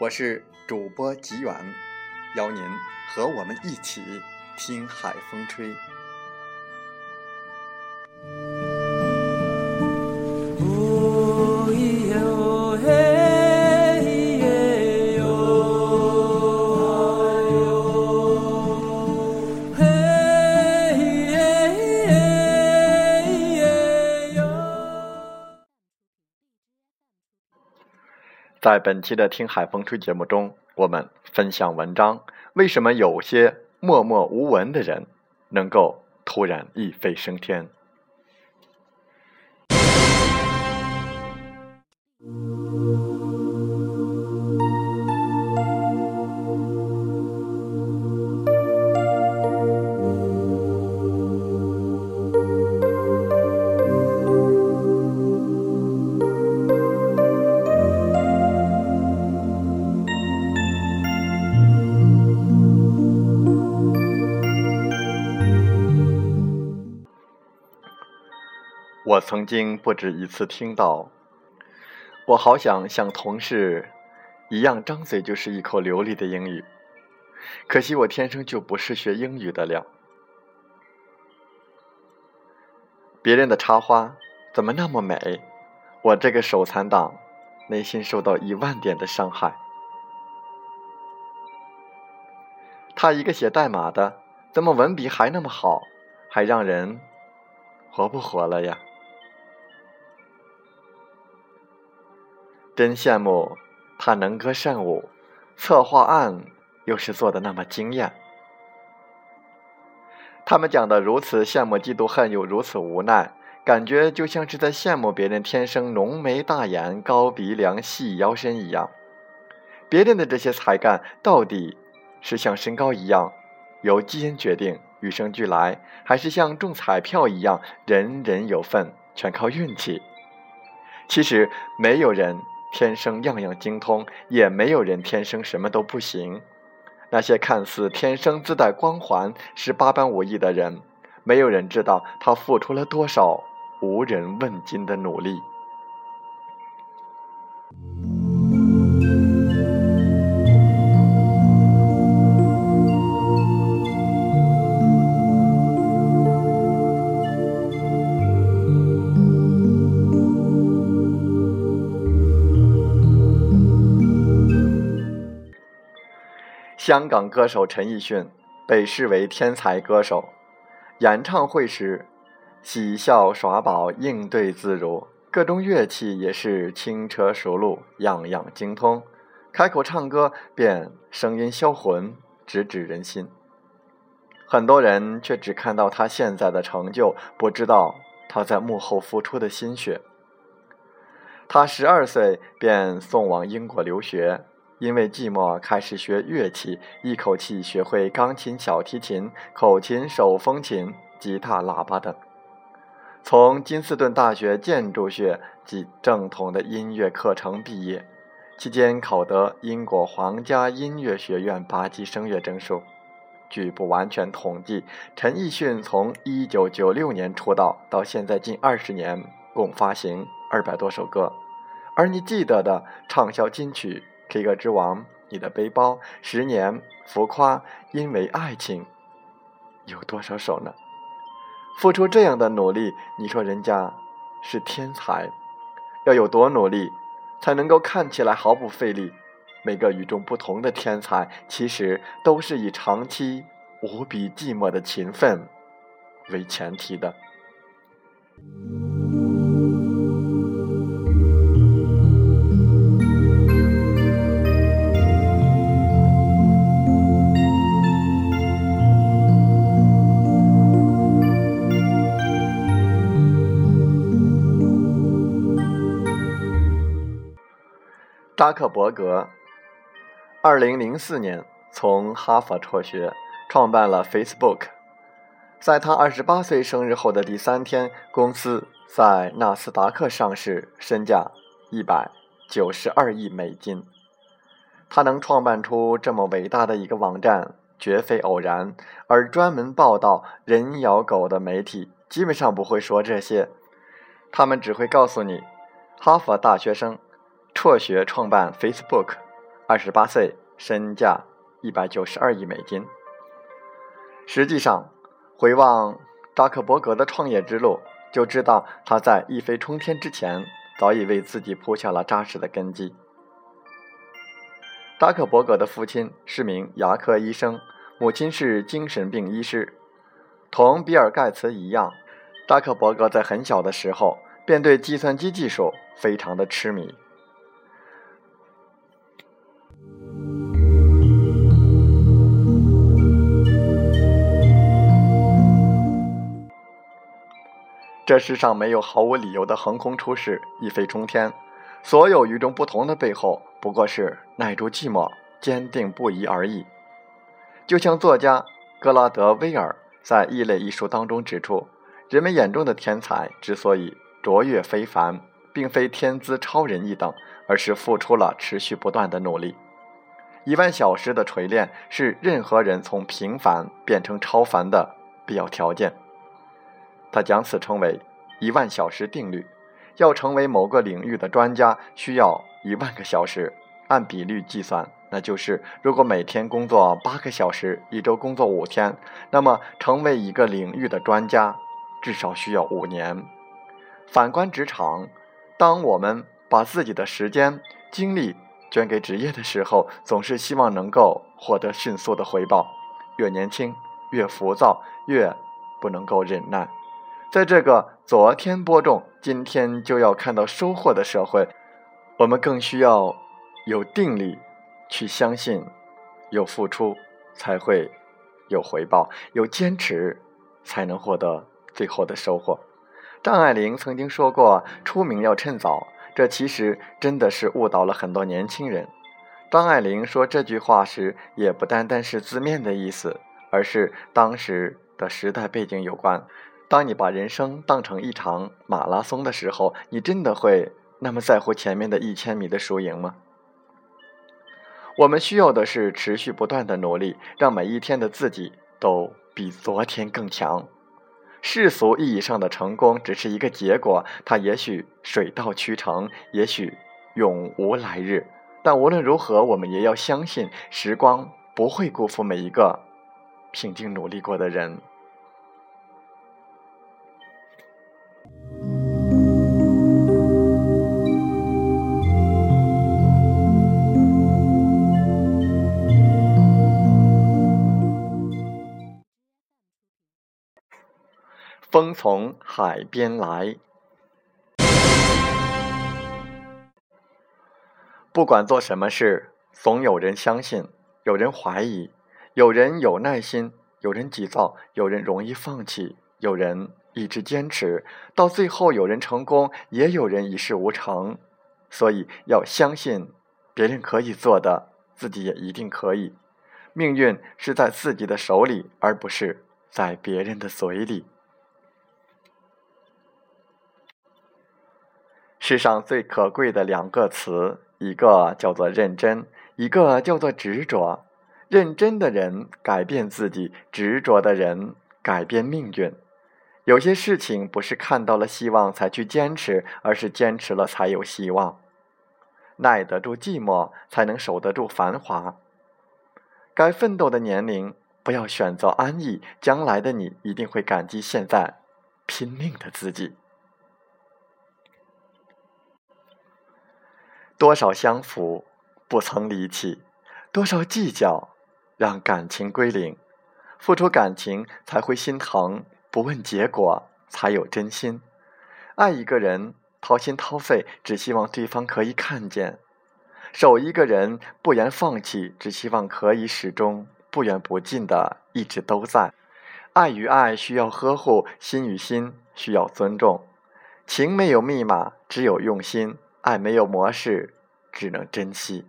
我是主播吉远。邀您和我们一起听海风吹。在本期的《听海风吹》节目中。我们分享文章，为什么有些默默无闻的人能够突然一飞升天？我曾经不止一次听到，我好想像同事一样张嘴就是一口流利的英语，可惜我天生就不是学英语的料。别人的插花怎么那么美？我这个手残党内心受到一万点的伤害。他一个写代码的，怎么文笔还那么好，还让人活不活了呀？真羡慕他能歌善舞，策划案又是做的那么惊艳。他们讲的如此羡慕、嫉妒、恨，又如此无奈，感觉就像是在羡慕别人天生浓眉大眼、高鼻梁、细腰身一样。别人的这些才干，到底是像身高一样由基因决定、与生俱来，还是像中彩票一样人人有份、全靠运气？其实没有人。天生样样精通，也没有人天生什么都不行。那些看似天生自带光环、十八般武艺的人，没有人知道他付出了多少无人问津的努力。香港歌手陈奕迅被视为天才歌手，演唱会时喜笑耍宝，应对自如，各种乐器也是轻车熟路，样样精通。开口唱歌便声音销魂，直指人心。很多人却只看到他现在的成就，不知道他在幕后付出的心血。他十二岁便送往英国留学。因为寂寞，开始学乐器，一口气学会钢琴、小提琴、口琴、手风琴、吉他、喇叭等。从金斯顿大学建筑学及正统的音乐课程毕业，期间考得英国皇家音乐学院八级声乐证书。据不完全统计，陈奕迅从1996年出道到现在近二十年，共发行二百多首歌。而你记得的畅销金曲？K 歌之王，你的背包，十年，浮夸，因为爱情，有多少首呢？付出这样的努力，你说人家是天才。要有多努力，才能够看起来毫不费力？每个与众不同的天才，其实都是以长期无比寂寞的勤奋为前提的。扎克伯格，二零零四年从哈佛辍学，创办了 Facebook。在他二十八岁生日后的第三天，公司在纳斯达克上市，身价一百九十二亿美金。他能创办出这么伟大的一个网站，绝非偶然。而专门报道人咬狗的媒体，基本上不会说这些，他们只会告诉你，哈佛大学生。辍学创办 Facebook，二十八岁，身价一百九十二亿美金。实际上，回望扎克伯格的创业之路，就知道他在一飞冲天之前，早已为自己铺下了扎实的根基。扎克伯格的父亲是名牙科医生，母亲是精神病医师。同比尔·盖茨一样，扎克伯格在很小的时候便对计算机技术非常的痴迷。这世上没有毫无理由的横空出世、一飞冲天，所有与众不同的背后，不过是耐住寂寞、坚定不移而已。就像作家格拉德威尔在《异类》一书当中指出，人们眼中的天才之所以卓越非凡，并非天资超人一等，而是付出了持续不断的努力。一万小时的锤炼是任何人从平凡变成超凡的必要条件。他将此称为“一万小时定律”。要成为某个领域的专家，需要一万个小时。按比率计算，那就是如果每天工作八个小时，一周工作五天，那么成为一个领域的专家，至少需要五年。反观职场，当我们把自己的时间、精力捐给职业的时候，总是希望能够获得迅速的回报。越年轻，越浮躁，越不能够忍耐。在这个昨天播种，今天就要看到收获的社会，我们更需要有定力，去相信，有付出才会有回报，有坚持才能获得最后的收获。张爱玲曾经说过：“出名要趁早。”这其实真的是误导了很多年轻人。张爱玲说这句话时，也不单单是字面的意思，而是当时的时代背景有关。当你把人生当成一场马拉松的时候，你真的会那么在乎前面的一千米的输赢吗？我们需要的是持续不断的努力，让每一天的自己都比昨天更强。世俗意义上的成功只是一个结果，它也许水到渠成，也许永无来日。但无论如何，我们也要相信，时光不会辜负每一个平静努力过的人。风从海边来，不管做什么事，总有人相信，有人怀疑，有人有耐心，有人急躁，有人容易放弃，有人一直坚持，到最后有人成功，也有人一事无成。所以要相信，别人可以做的，自己也一定可以。命运是在自己的手里，而不是在别人的嘴里。世上最可贵的两个词，一个叫做认真，一个叫做执着。认真的人改变自己，执着的人改变命运。有些事情不是看到了希望才去坚持，而是坚持了才有希望。耐得住寂寞，才能守得住繁华。该奋斗的年龄，不要选择安逸，将来的你一定会感激现在拼命的自己。多少相扶不曾离弃，多少计较让感情归零。付出感情才会心疼，不问结果才有真心。爱一个人，掏心掏肺，只希望对方可以看见；守一个人，不言放弃，只希望可以始终不远不近的一直都在。爱与爱需要呵护，心与心需要尊重。情没有密码，只有用心；爱没有模式，只能珍惜。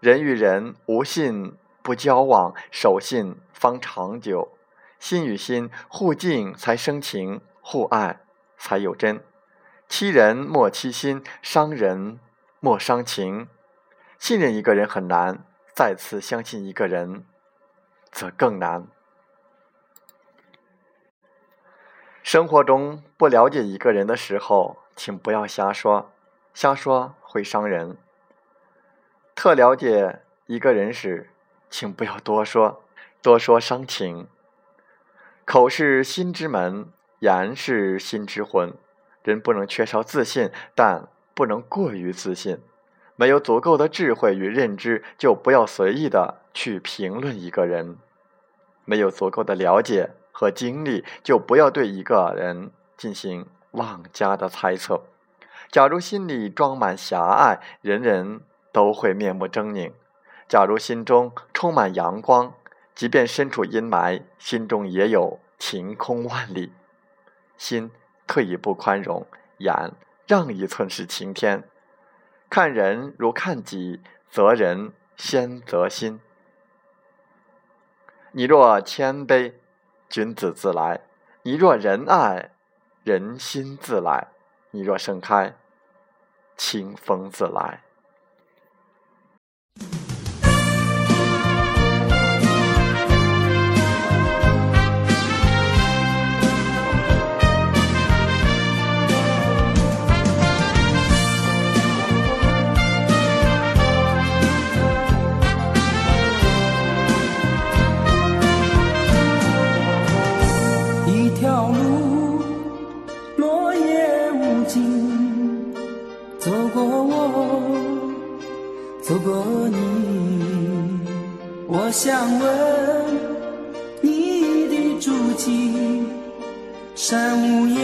人与人无信。不交往，守信方长久；心与心互敬才生情，互爱才有真。欺人莫欺心，伤人莫伤情。信任一个人很难，再次相信一个人则更难。生活中不了解一个人的时候，请不要瞎说，瞎说会伤人。特了解一个人时，请不要多说，多说伤情。口是心之门，言是心之魂。人不能缺少自信，但不能过于自信。没有足够的智慧与认知，就不要随意的去评论一个人；没有足够的了解和经历，就不要对一个人进行妄加的猜测。假如心里装满狭隘，人人都会面目狰狞。假如心中充满阳光，即便身处阴霾，心中也有晴空万里。心退一步宽容，眼让一寸是晴天。看人如看己，责人先责心。你若谦卑，君子自来；你若仁爱，人心自来；你若盛开，清风自来。想问你的足迹，山无言，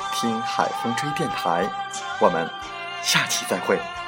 听海风吹电台”。我们下期再会。